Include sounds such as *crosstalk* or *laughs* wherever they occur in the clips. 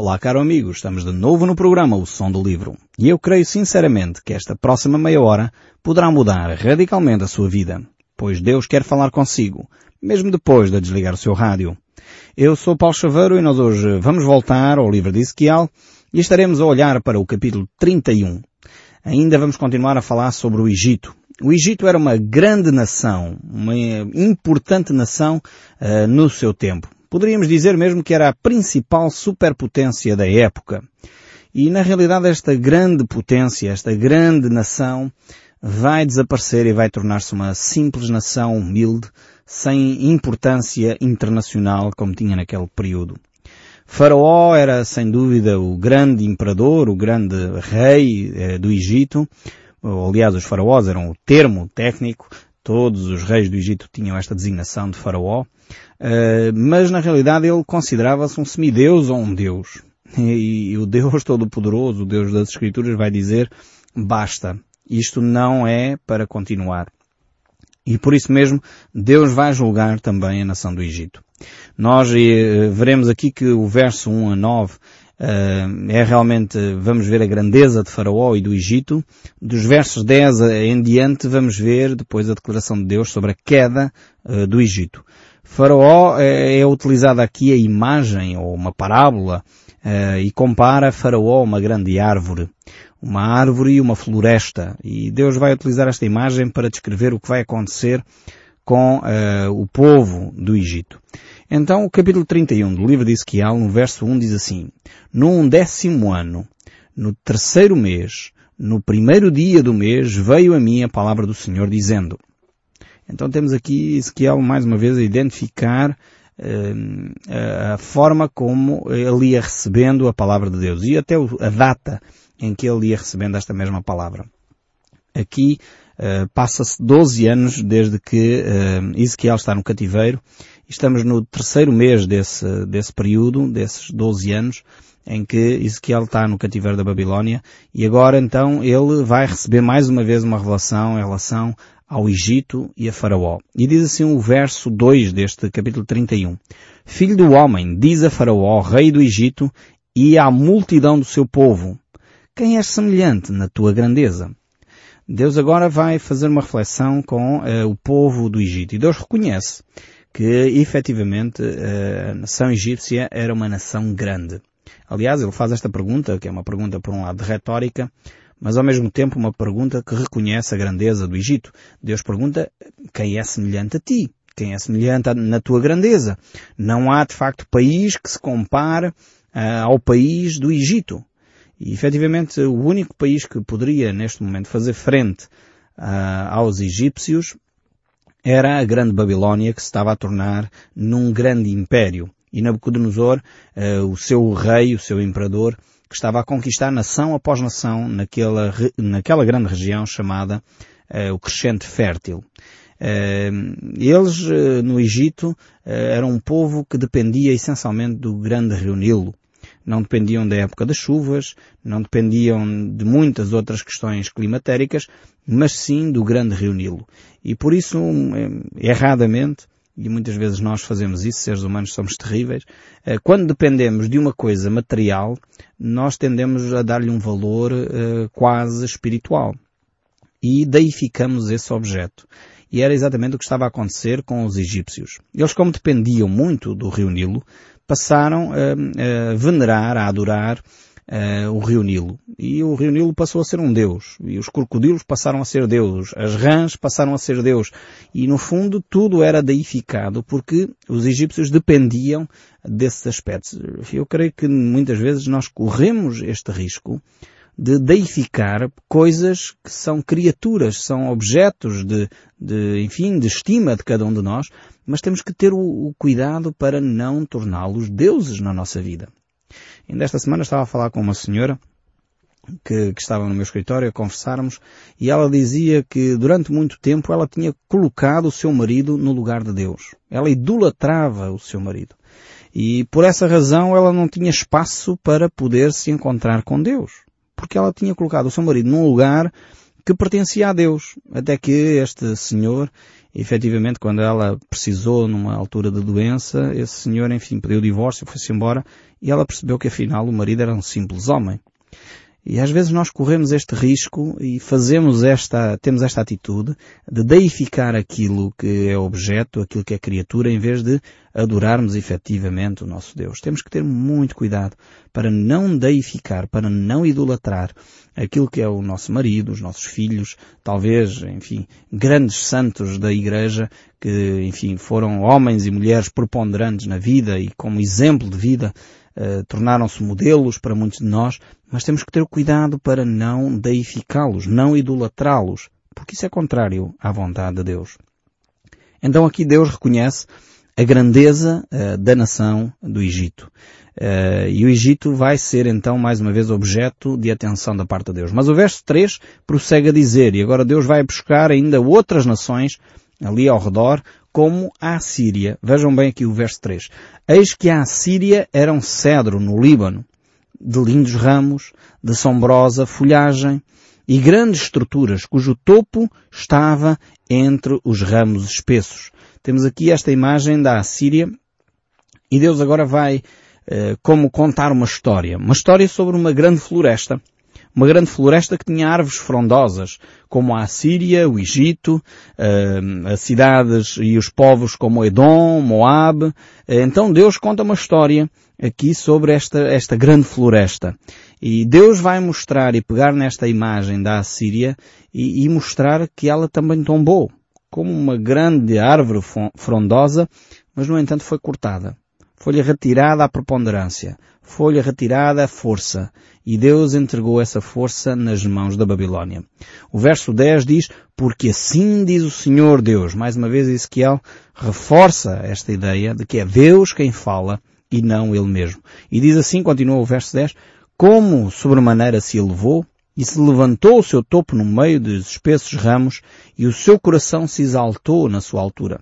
Olá, caro amigo, estamos de novo no programa O Som do Livro. E eu creio sinceramente que esta próxima meia hora poderá mudar radicalmente a sua vida, pois Deus quer falar consigo, mesmo depois de desligar o seu rádio. Eu sou Paulo Chaveiro e nós hoje vamos voltar ao livro de Ezequiel e estaremos a olhar para o capítulo 31. Ainda vamos continuar a falar sobre o Egito. O Egito era uma grande nação, uma importante nação uh, no seu tempo. Poderíamos dizer mesmo que era a principal superpotência da época. E na realidade esta grande potência, esta grande nação, vai desaparecer e vai tornar-se uma simples nação humilde, sem importância internacional como tinha naquele período. Faraó era sem dúvida o grande imperador, o grande rei eh, do Egito. Aliás, os faraós eram o termo técnico. Todos os reis do Egito tinham esta designação de faraó. Uh, mas na realidade ele considerava-se um semideus ou um deus. E, o Deus *laughs* Todo-Poderoso, o Deus das Escrituras, vai dizer, basta. Isto não é para continuar. E por isso mesmo, Deus vai julgar também a nação do Egito. Nós uh, veremos aqui que o verso 1 a 9 Uh, é realmente, vamos ver a grandeza de Faraó e do Egito. Dos versos 10 em diante vamos ver depois a declaração de Deus sobre a queda uh, do Egito. Faraó é, é utilizada aqui a imagem ou uma parábola uh, e compara Faraó a uma grande árvore. Uma árvore e uma floresta. E Deus vai utilizar esta imagem para descrever o que vai acontecer com uh, o povo do Egito. Então o capítulo 31 do livro de Ezequiel, no verso 1 diz assim, No décimo ano, no terceiro mês, no primeiro dia do mês, veio a mim a palavra do Senhor dizendo, então temos aqui Ezequiel mais uma vez a identificar uh, a forma como ele ia recebendo a palavra de Deus e até a data em que ele ia recebendo esta mesma palavra. Aqui uh, passa-se 12 anos desde que uh, Ezequiel está no cativeiro. Estamos no terceiro mês desse, desse período, desses 12 anos, em que Ezequiel está no cativeiro da Babilónia e agora então ele vai receber mais uma vez uma revelação em relação ao Egito e a Faraó. E diz assim o verso 2 deste capítulo 31. Filho do homem, diz a Faraó, rei do Egito, e à multidão do seu povo, quem és semelhante na tua grandeza? Deus agora vai fazer uma reflexão com uh, o povo do Egito. E Deus reconhece que, efetivamente, uh, a nação egípcia era uma nação grande. Aliás, ele faz esta pergunta, que é uma pergunta, por um lado, retórica, mas ao mesmo tempo uma pergunta que reconhece a grandeza do Egito. Deus pergunta quem é semelhante a ti, quem é semelhante na tua grandeza. Não há de facto país que se compare uh, ao país do Egito. E efetivamente o único país que poderia neste momento fazer frente uh, aos egípcios era a grande Babilónia que se estava a tornar num grande império. E Nabucodonosor, uh, o seu rei, o seu imperador, que estava a conquistar nação após nação naquela, naquela grande região chamada uh, o Crescente Fértil. Uh, eles, no Egito, eram um povo que dependia essencialmente do grande rio Nilo. Não dependiam da época das chuvas, não dependiam de muitas outras questões climatéricas, mas sim do grande rio Nilo. E por isso, erradamente, e muitas vezes nós fazemos isso, seres humanos somos terríveis, eh, quando dependemos de uma coisa material, nós tendemos a dar-lhe um valor uh, quase espiritual. E deificamos esse objeto. E era exatamente o que estava a acontecer com os egípcios. Eles, como dependiam muito do rio Nilo, passaram a, a venerar, a adorar uh, o rio Nilo. E o rio Nilo passou a ser um deus. E os crocodilos passaram a ser deus. As rãs passaram a ser deus. E no fundo tudo era deificado porque os egípcios dependiam desses aspectos. Eu creio que muitas vezes nós corremos este risco de deificar coisas que são criaturas, são objetos de, de, enfim, de estima de cada um de nós, mas temos que ter o, o cuidado para não torná-los deuses na nossa vida. Ainda esta semana estava a falar com uma senhora que, que, estava no meu escritório a conversarmos e ela dizia que durante muito tempo ela tinha colocado o seu marido no lugar de Deus. Ela idolatrava o seu marido. E por essa razão ela não tinha espaço para poder se encontrar com Deus. Porque ela tinha colocado o seu marido num lugar que pertencia a Deus. Até que este senhor efetivamente, quando ela precisou numa altura de doença, esse senhor, enfim, pediu o divórcio, foi-se embora e ela percebeu que afinal o marido era um simples homem. E às vezes nós corremos este risco e fazemos esta, temos esta atitude de deificar aquilo que é objeto, aquilo que é criatura, em vez de adorarmos efetivamente o nosso Deus. Temos que ter muito cuidado para não deificar, para não idolatrar aquilo que é o nosso marido, os nossos filhos, talvez, enfim, grandes santos da Igreja que, enfim, foram homens e mulheres preponderantes na vida e como exemplo de vida uh, tornaram-se modelos para muitos de nós, mas temos que ter cuidado para não deificá-los, não idolatrá-los, porque isso é contrário à vontade de Deus. Então aqui Deus reconhece a grandeza uh, da nação do Egito. Uh, e o Egito vai ser então mais uma vez objeto de atenção da parte de Deus. Mas o verso 3 prossegue a dizer, e agora Deus vai buscar ainda outras nações ali ao redor, como a Assíria. Vejam bem aqui o verso 3. Eis que a Assíria era um cedro no Líbano, de lindos ramos, de sombrosa folhagem e grandes estruturas, cujo topo estava entre os ramos espessos. Temos aqui esta imagem da Assíria e Deus agora vai eh, como contar uma história. Uma história sobre uma grande floresta. Uma grande floresta que tinha árvores frondosas, como a Assíria, o Egito, eh, as cidades e os povos como Edom, Moab. Eh, então Deus conta uma história aqui sobre esta, esta grande floresta. E Deus vai mostrar e pegar nesta imagem da Assíria e, e mostrar que ela também tombou, como uma grande árvore frondosa, mas no entanto foi cortada. Foi-lhe retirada a preponderância. Foi-lhe retirada a força. E Deus entregou essa força nas mãos da Babilónia. O verso 10 diz, porque assim diz o Senhor Deus. Mais uma vez Ezequiel reforça esta ideia de que é Deus quem fala e não ele mesmo. E diz assim, continua o verso 10, como sobremaneira se elevou e se levantou o seu topo no meio dos espessos ramos e o seu coração se exaltou na sua altura.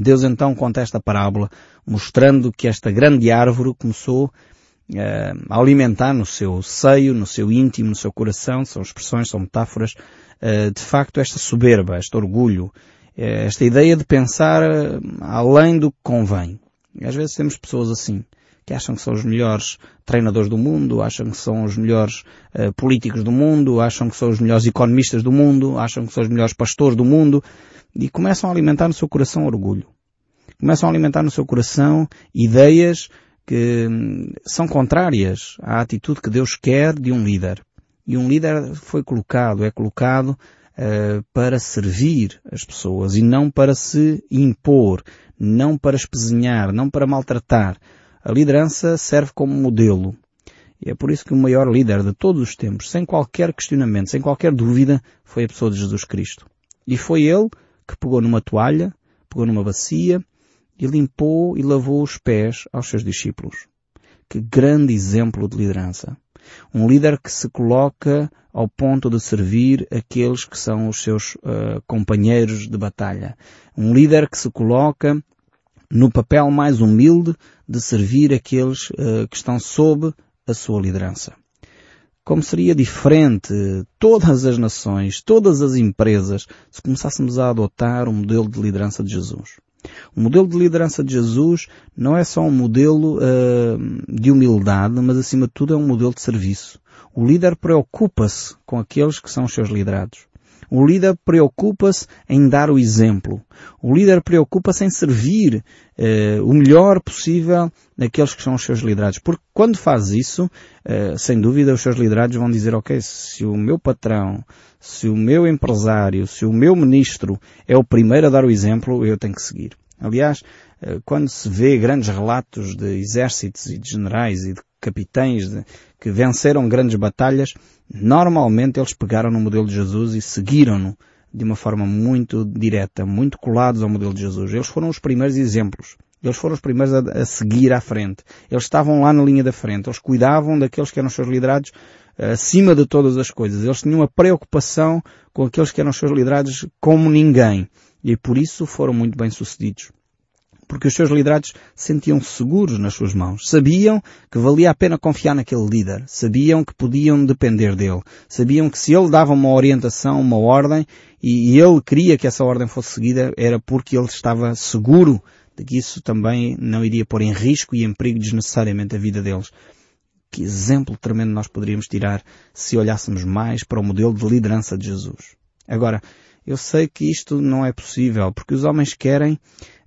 Deus então conta esta parábola mostrando que esta grande árvore começou uh, a alimentar no seu seio, no seu íntimo, no seu coração, são expressões, são metáforas, uh, de facto esta soberba, este orgulho, uh, esta ideia de pensar além do que convém. E às vezes temos pessoas assim, que acham que são os melhores treinadores do mundo, acham que são os melhores políticos do mundo, acham que são os melhores economistas do mundo, acham que são os melhores pastores do mundo e começam a alimentar no seu coração orgulho. Começam a alimentar no seu coração ideias que hum, são contrárias à atitude que Deus quer de um líder. E um líder foi colocado, é colocado uh, para servir as pessoas e não para se impor, não para espezinhar, não para maltratar. A liderança serve como modelo. E é por isso que o maior líder de todos os tempos, sem qualquer questionamento, sem qualquer dúvida, foi a pessoa de Jesus Cristo. E foi ele que pegou numa toalha, pegou numa bacia e limpou e lavou os pés aos seus discípulos. Que grande exemplo de liderança. Um líder que se coloca ao ponto de servir aqueles que são os seus uh, companheiros de batalha. Um líder que se coloca no papel mais humilde de servir aqueles uh, que estão sob a sua liderança. Como seria diferente todas as nações, todas as empresas, se começássemos a adotar o modelo de liderança de Jesus. O modelo de liderança de Jesus não é só um modelo uh, de humildade, mas acima de tudo é um modelo de serviço. O líder preocupa-se com aqueles que são os seus liderados. O líder preocupa-se em dar o exemplo. O líder preocupa-se em servir uh, o melhor possível naqueles que são os seus liderados. Porque quando faz isso, uh, sem dúvida os seus liderados vão dizer, ok, se o meu patrão, se o meu empresário, se o meu ministro é o primeiro a dar o exemplo, eu tenho que seguir. Aliás, uh, quando se vê grandes relatos de exércitos e de generais e de capitães de, que venceram grandes batalhas, normalmente eles pegaram no modelo de Jesus e seguiram-no de uma forma muito direta, muito colados ao modelo de Jesus. Eles foram os primeiros exemplos. Eles foram os primeiros a, a, seguir à frente. Eles estavam lá na linha da frente. Eles cuidavam daqueles que eram seus liderados uh, acima de todas as coisas. Eles tinham uma preocupação com aqueles que eram seus liderados como ninguém. E por isso foram muito bem sucedidos. Porque os seus liderados sentiam-se seguros nas suas mãos. Sabiam que valia a pena confiar naquele líder. Sabiam que podiam depender dele. Sabiam que se ele dava uma orientação, uma ordem, e ele queria que essa ordem fosse seguida, era porque ele estava seguro de que isso também não iria pôr em risco e em perigo desnecessariamente a vida deles. Que exemplo tremendo nós poderíamos tirar se olhássemos mais para o modelo de liderança de Jesus. Agora, eu sei que isto não é possível, porque os homens querem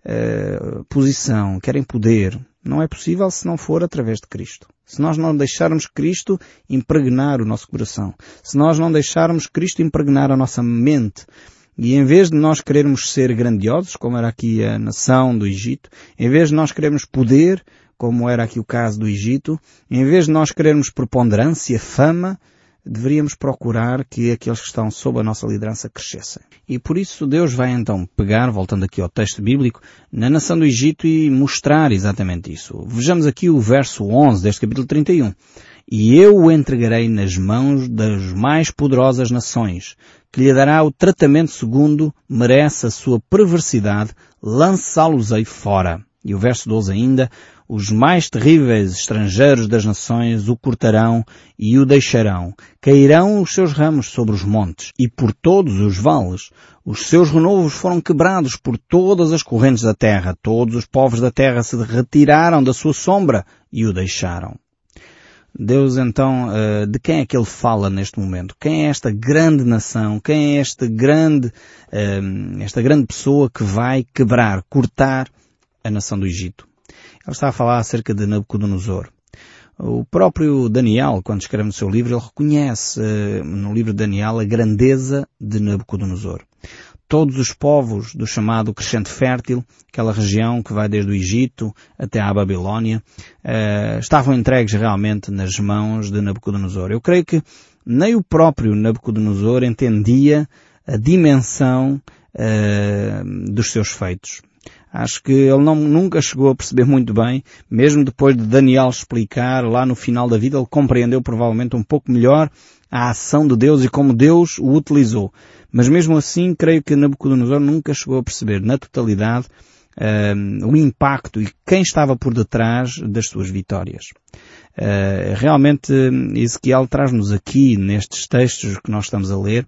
uh, posição, querem poder. Não é possível se não for através de Cristo. Se nós não deixarmos Cristo impregnar o nosso coração, se nós não deixarmos Cristo impregnar a nossa mente, e em vez de nós querermos ser grandiosos, como era aqui a nação do Egito, em vez de nós querermos poder, como era aqui o caso do Egito, em vez de nós querermos preponderância, fama, deveríamos procurar que aqueles que estão sob a nossa liderança crescessem. E por isso Deus vai então pegar, voltando aqui ao texto bíblico, na nação do Egito e mostrar exatamente isso. Vejamos aqui o verso 11 deste capítulo 31. E eu o entregarei nas mãos das mais poderosas nações, que lhe dará o tratamento segundo merece a sua perversidade, lançá-los-ei fora. E o verso 12 ainda, os mais terríveis estrangeiros das nações o cortarão e o deixarão. Cairão os seus ramos sobre os montes e por todos os vales. Os seus renovos foram quebrados por todas as correntes da terra. Todos os povos da terra se retiraram da sua sombra e o deixaram. Deus então, eh, de quem é que ele fala neste momento? Quem é esta grande nação? Quem é esta grande, eh, esta grande pessoa que vai quebrar, cortar a nação do Egito? Ele está a falar acerca de Nabucodonosor. O próprio Daniel, quando escreve no seu livro, ele reconhece uh, no livro de Daniel a grandeza de Nabucodonosor. Todos os povos do chamado Crescente Fértil, aquela região que vai desde o Egito até à Babilónia, uh, estavam entregues realmente nas mãos de Nabucodonosor. Eu creio que nem o próprio Nabucodonosor entendia a dimensão uh, dos seus feitos. Acho que ele não, nunca chegou a perceber muito bem, mesmo depois de Daniel explicar lá no final da vida, ele compreendeu provavelmente um pouco melhor a ação de Deus e como Deus o utilizou. Mas mesmo assim, creio que Nabucodonosor nunca chegou a perceber na totalidade uh, o impacto e quem estava por detrás das suas vitórias. Uh, realmente, Ezequiel traz-nos aqui, nestes textos que nós estamos a ler,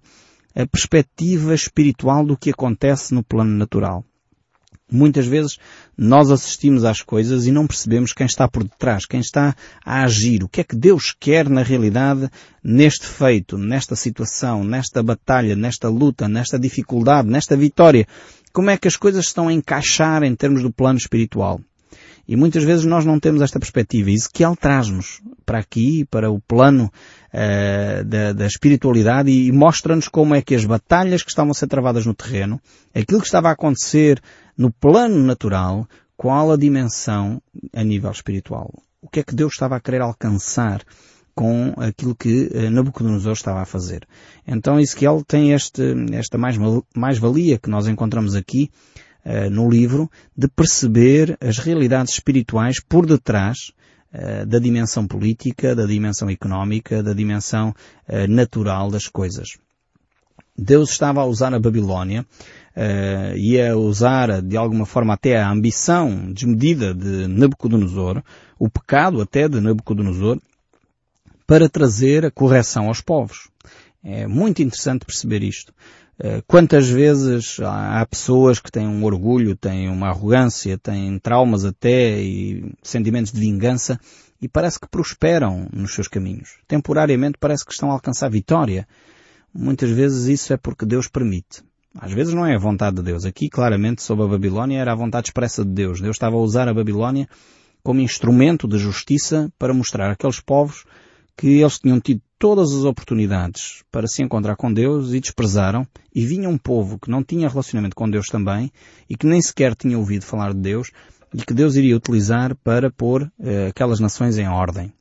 a perspectiva espiritual do que acontece no plano natural. Muitas vezes nós assistimos às coisas e não percebemos quem está por detrás, quem está a agir, o que é que Deus quer na realidade neste feito, nesta situação, nesta batalha, nesta luta, nesta dificuldade, nesta vitória. Como é que as coisas estão a encaixar em termos do plano espiritual? E muitas vezes nós não temos esta perspectiva. Ezequiel traz-nos para aqui, para o plano uh, da, da, espiritualidade e, e mostra-nos como é que as batalhas que estavam a ser travadas no terreno, aquilo que estava a acontecer no plano natural, qual a dimensão a nível espiritual. O que é que Deus estava a querer alcançar com aquilo que eh, Nabucodonosor estava a fazer. Então Ezequiel tem este, esta mais-valia que nós encontramos aqui uh, no livro de perceber as realidades espirituais por detrás uh, da dimensão política, da dimensão económica, da dimensão uh, natural das coisas. Deus estava a usar a Babilónia uh, e a usar de alguma forma até a ambição desmedida de Nabucodonosor, o pecado até de Nabucodonosor, para trazer a correção aos povos. É muito interessante perceber isto. Uh, quantas vezes há pessoas que têm um orgulho, têm uma arrogância, têm traumas até e sentimentos de vingança e parece que prosperam nos seus caminhos. Temporariamente parece que estão a alcançar vitória. Muitas vezes isso é porque Deus permite. Às vezes não é a vontade de Deus. Aqui, claramente, sob a Babilónia, era a vontade expressa de Deus. Deus estava a usar a Babilónia como instrumento de justiça para mostrar àqueles povos que eles tinham tido todas as oportunidades para se encontrar com Deus e desprezaram, e vinha um povo que não tinha relacionamento com Deus também, e que nem sequer tinha ouvido falar de Deus, e que Deus iria utilizar para pôr eh, aquelas nações em ordem.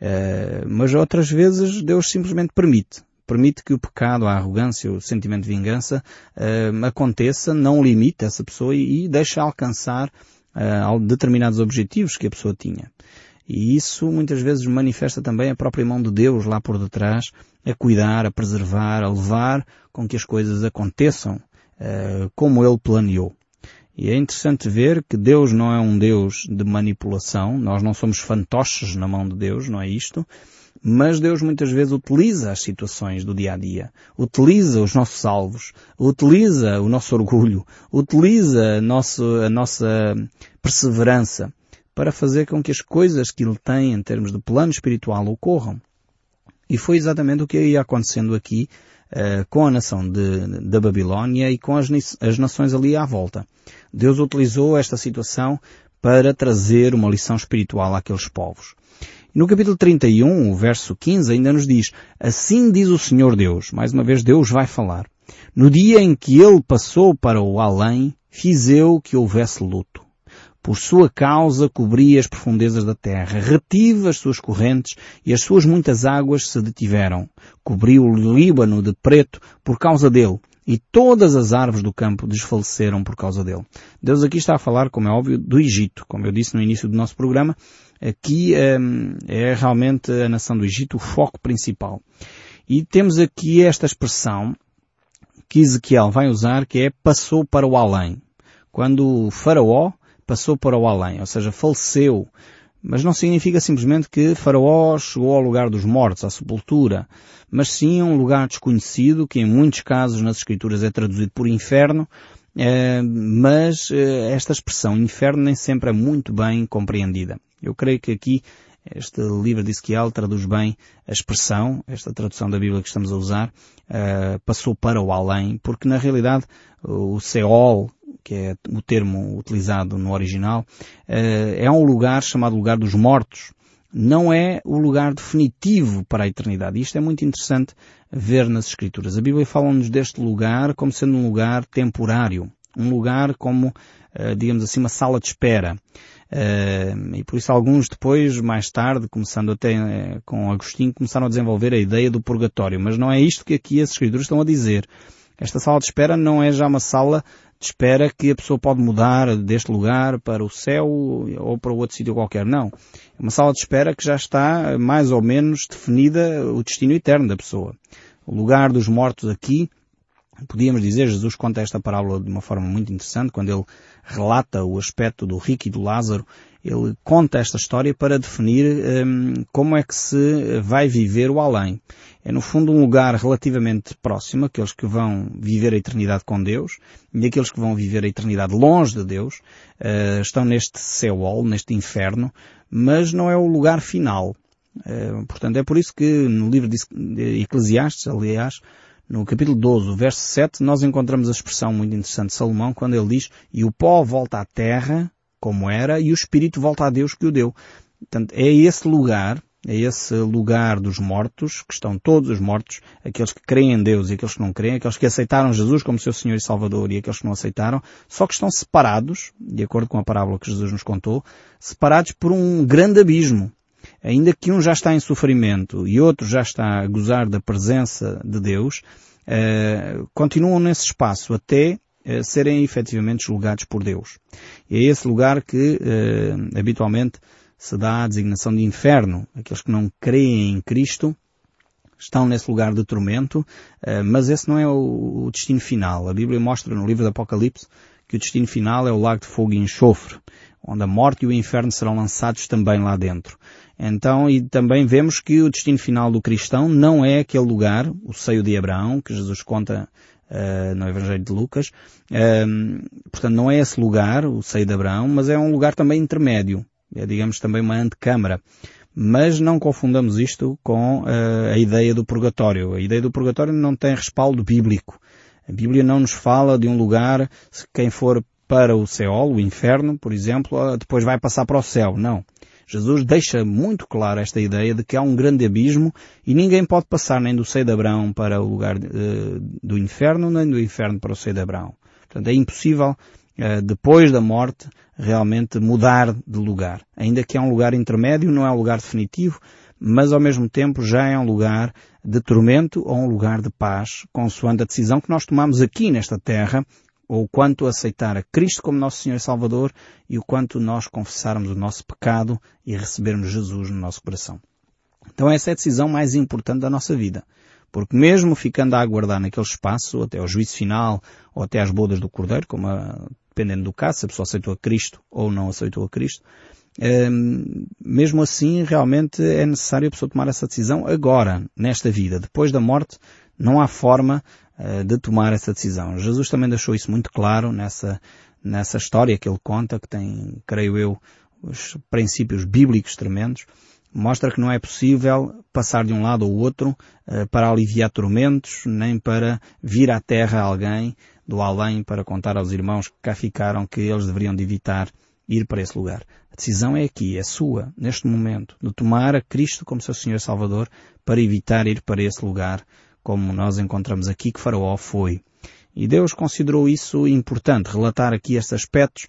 Eh, mas outras vezes Deus simplesmente permite permite que o pecado, a arrogância, o sentimento de vingança uh, aconteça, não limite essa pessoa e, e deixe alcançar uh, determinados objetivos que a pessoa tinha. E isso muitas vezes manifesta também a própria mão de Deus lá por detrás, a cuidar, a preservar, a levar com que as coisas aconteçam uh, como Ele planeou. E é interessante ver que Deus não é um Deus de manipulação, nós não somos fantoches na mão de Deus, não é isto, mas Deus muitas vezes utiliza as situações do dia a dia, utiliza os nossos alvos, utiliza o nosso orgulho, utiliza a, nosso, a nossa perseverança para fazer com que as coisas que Ele tem em termos de plano espiritual ocorram. E foi exatamente o que ia acontecendo aqui uh, com a nação da Babilónia e com as, as nações ali à volta. Deus utilizou esta situação para trazer uma lição espiritual àqueles povos. No capítulo 31, o verso 15, ainda nos diz, Assim diz o Senhor Deus, mais uma vez Deus vai falar. No dia em que ele passou para o além, fiz eu que houvesse luto. Por sua causa cobri as profundezas da terra, retive as suas correntes e as suas muitas águas se detiveram. Cobri o Líbano de preto por causa dele e todas as árvores do campo desfaleceram por causa dele. Deus aqui está a falar, como é óbvio, do Egito. Como eu disse no início do nosso programa, aqui hum, é realmente a nação do Egito o foco principal. E temos aqui esta expressão que Ezequiel vai usar, que é passou para o além. Quando o faraó passou para o além, ou seja, faleceu. Mas não significa simplesmente que Faraó chegou ao lugar dos mortos, à sepultura, mas sim a um lugar desconhecido, que em muitos casos nas Escrituras é traduzido por inferno, eh, mas eh, esta expressão inferno nem sempre é muito bem compreendida. Eu creio que aqui este livro de Ezequiel traduz bem a expressão, esta tradução da Bíblia que estamos a usar, uh, passou para o além, porque na realidade o Seol, que é o termo utilizado no original, eh, é um lugar chamado lugar dos mortos. Não é o lugar definitivo para a eternidade. Isto é muito interessante ver nas Escrituras. A Bíblia fala-nos deste lugar como sendo um lugar temporário. Um lugar como, eh, digamos assim, uma sala de espera. Eh, e por isso alguns depois, mais tarde, começando até com Agostinho, começaram a desenvolver a ideia do purgatório. Mas não é isto que aqui as Escrituras estão a dizer. Esta sala de espera não é já uma sala espera que a pessoa pode mudar deste lugar para o céu ou para outro sítio qualquer. Não. É uma sala de espera que já está mais ou menos definida o destino eterno da pessoa. O lugar dos mortos aqui, podíamos dizer, Jesus conta esta parábola de uma forma muito interessante, quando ele relata o aspecto do rico e do Lázaro, ele conta esta história para definir um, como é que se vai viver o além. É no fundo um lugar relativamente próximo, aqueles que vão viver a eternidade com Deus e aqueles que vão viver a eternidade longe de Deus, uh, estão neste Seol, neste inferno, mas não é o lugar final. Uh, portanto, é por isso que no livro de Eclesiastes, aliás, no capítulo 12, verso 7, nós encontramos a expressão muito interessante de Salomão quando ele diz, e o pó volta à terra, como era, e o espírito volta a Deus que o deu. Portanto, é esse lugar, é esse lugar dos mortos, que estão todos os mortos, aqueles que creem em Deus e aqueles que não creem, aqueles que aceitaram Jesus como seu Senhor e Salvador e aqueles que não aceitaram, só que estão separados, de acordo com a parábola que Jesus nos contou, separados por um grande abismo. Ainda que um já está em sofrimento e outro já está a gozar da presença de Deus, uh, continuam nesse espaço até uh, serem efetivamente julgados por Deus. E é esse lugar que uh, habitualmente se dá a designação de inferno. Aqueles que não creem em Cristo estão nesse lugar de tormento, mas esse não é o destino final. A Bíblia mostra no livro do Apocalipse que o destino final é o lago de fogo e enxofre, onde a morte e o inferno serão lançados também lá dentro. Então, e também vemos que o destino final do cristão não é aquele lugar, o seio de Abraão, que Jesus conta uh, no Evangelho de Lucas. Uh, portanto, não é esse lugar, o seio de Abraão, mas é um lugar também intermédio. É, digamos, também uma antecâmara. Mas não confundamos isto com uh, a ideia do purgatório. A ideia do purgatório não tem respaldo bíblico. A Bíblia não nos fala de um lugar, se quem for para o céu, o inferno, por exemplo, depois vai passar para o céu. Não. Jesus deixa muito claro esta ideia de que há um grande abismo e ninguém pode passar nem do seio de Abraão para o lugar uh, do inferno, nem do inferno para o seio de Abraão. Portanto, é impossível, uh, depois da morte, realmente mudar de lugar. Ainda que é um lugar intermédio, não é um lugar definitivo, mas ao mesmo tempo já é um lugar de tormento ou um lugar de paz, consoante a decisão que nós tomamos aqui nesta terra ou quanto aceitar a Cristo como nosso Senhor e Salvador e o quanto nós confessarmos o nosso pecado e recebermos Jesus no nosso coração. Então essa é a decisão mais importante da nossa vida. Porque mesmo ficando a aguardar naquele espaço, até ao juízo final, ou até às bodas do Cordeiro, como a, dependendo do caso, se a pessoa aceitou a Cristo ou não aceitou a Cristo, um, mesmo assim realmente é necessário a pessoa tomar essa decisão agora, nesta vida. Depois da morte, não há forma de tomar essa decisão. Jesus também deixou isso muito claro nessa, nessa história que ele conta, que tem, creio eu, os princípios bíblicos tremendos, mostra que não é possível passar de um lado ao outro uh, para aliviar tormentos, nem para vir à terra alguém do além para contar aos irmãos que cá ficaram que eles deveriam de evitar ir para esse lugar. A decisão é aqui, é sua, neste momento, de tomar a Cristo como seu Senhor Salvador para evitar ir para esse lugar, como nós encontramos aqui que Faraó foi. E Deus considerou isso importante, relatar aqui estes aspectos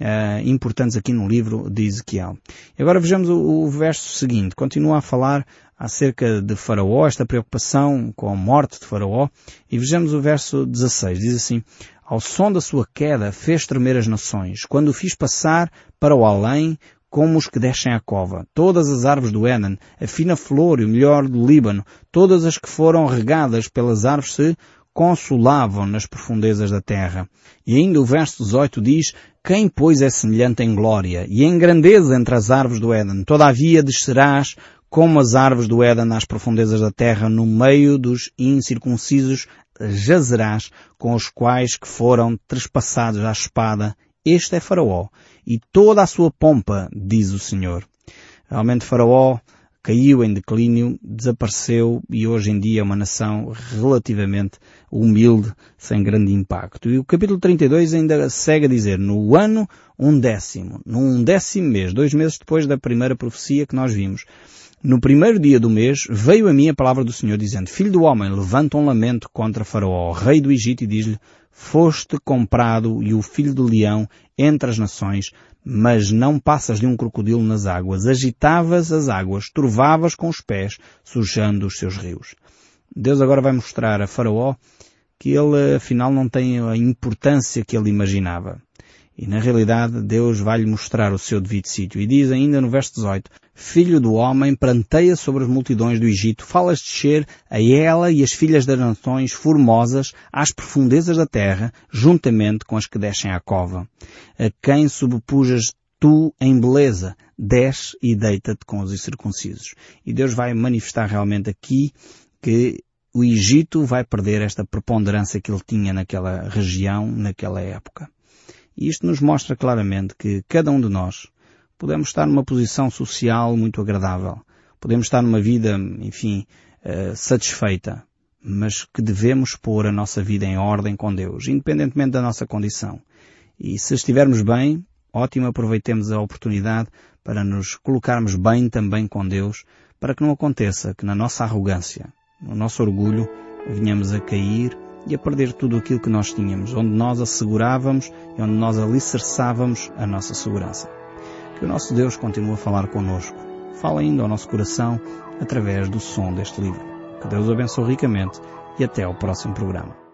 uh, importantes aqui no livro de Ezequiel. E agora vejamos o, o verso seguinte. Continua a falar acerca de Faraó, esta preocupação com a morte de Faraó. E vejamos o verso 16. Diz assim, ao som da sua queda fez tremer as nações, quando o fiz passar para o além, como os que descem à cova. Todas as árvores do Éden, a fina flor e o melhor do Líbano, todas as que foram regadas pelas árvores se consolavam nas profundezas da terra. E ainda o verso 18 diz, quem pois é semelhante em glória e em grandeza entre as árvores do Éden? Todavia descerás como as árvores do Éden nas profundezas da terra, no meio dos incircuncisos jazerás com os quais que foram trespassados à espada. Este é Faraó e toda a sua pompa, diz o Senhor. Realmente Faraó caiu em declínio, desapareceu e hoje em dia é uma nação relativamente humilde, sem grande impacto. E o capítulo 32 ainda segue a dizer, no ano um décimo, num décimo mês, dois meses depois da primeira profecia que nós vimos, no primeiro dia do mês, veio a mim a palavra do Senhor dizendo, Filho do homem, levanta um lamento contra Faraó, rei do Egito, e diz-lhe, foste comprado e o filho do leão entre as nações, mas não passas de um crocodilo nas águas, agitavas as águas, turvavas com os pés, sujando os seus rios. Deus agora vai mostrar a Faraó que ele afinal não tem a importância que ele imaginava. E na realidade Deus vai-lhe mostrar o seu devido sítio. E diz ainda no verso 18, Filho do homem, planteia sobre as multidões do Egito, falas descer a ela e as filhas das nações formosas às profundezas da terra, juntamente com as que descem à cova. A quem subpujas tu em beleza, desce e deita-te com os incircuncisos. E Deus vai manifestar realmente aqui que o Egito vai perder esta preponderância que ele tinha naquela região, naquela época. E isto nos mostra claramente que cada um de nós podemos estar numa posição social muito agradável. Podemos estar numa vida, enfim, uh, satisfeita. Mas que devemos pôr a nossa vida em ordem com Deus, independentemente da nossa condição. E se estivermos bem, ótimo, aproveitemos a oportunidade para nos colocarmos bem também com Deus, para que não aconteça que na nossa arrogância, no nosso orgulho, venhamos a cair e a perder tudo aquilo que nós tínhamos, onde nós assegurávamos e onde nós alicerçávamos a nossa segurança. Que o nosso Deus continue a falar connosco. Fala ainda ao nosso coração através do som deste livro. Que Deus o abençoe ricamente e até ao próximo programa.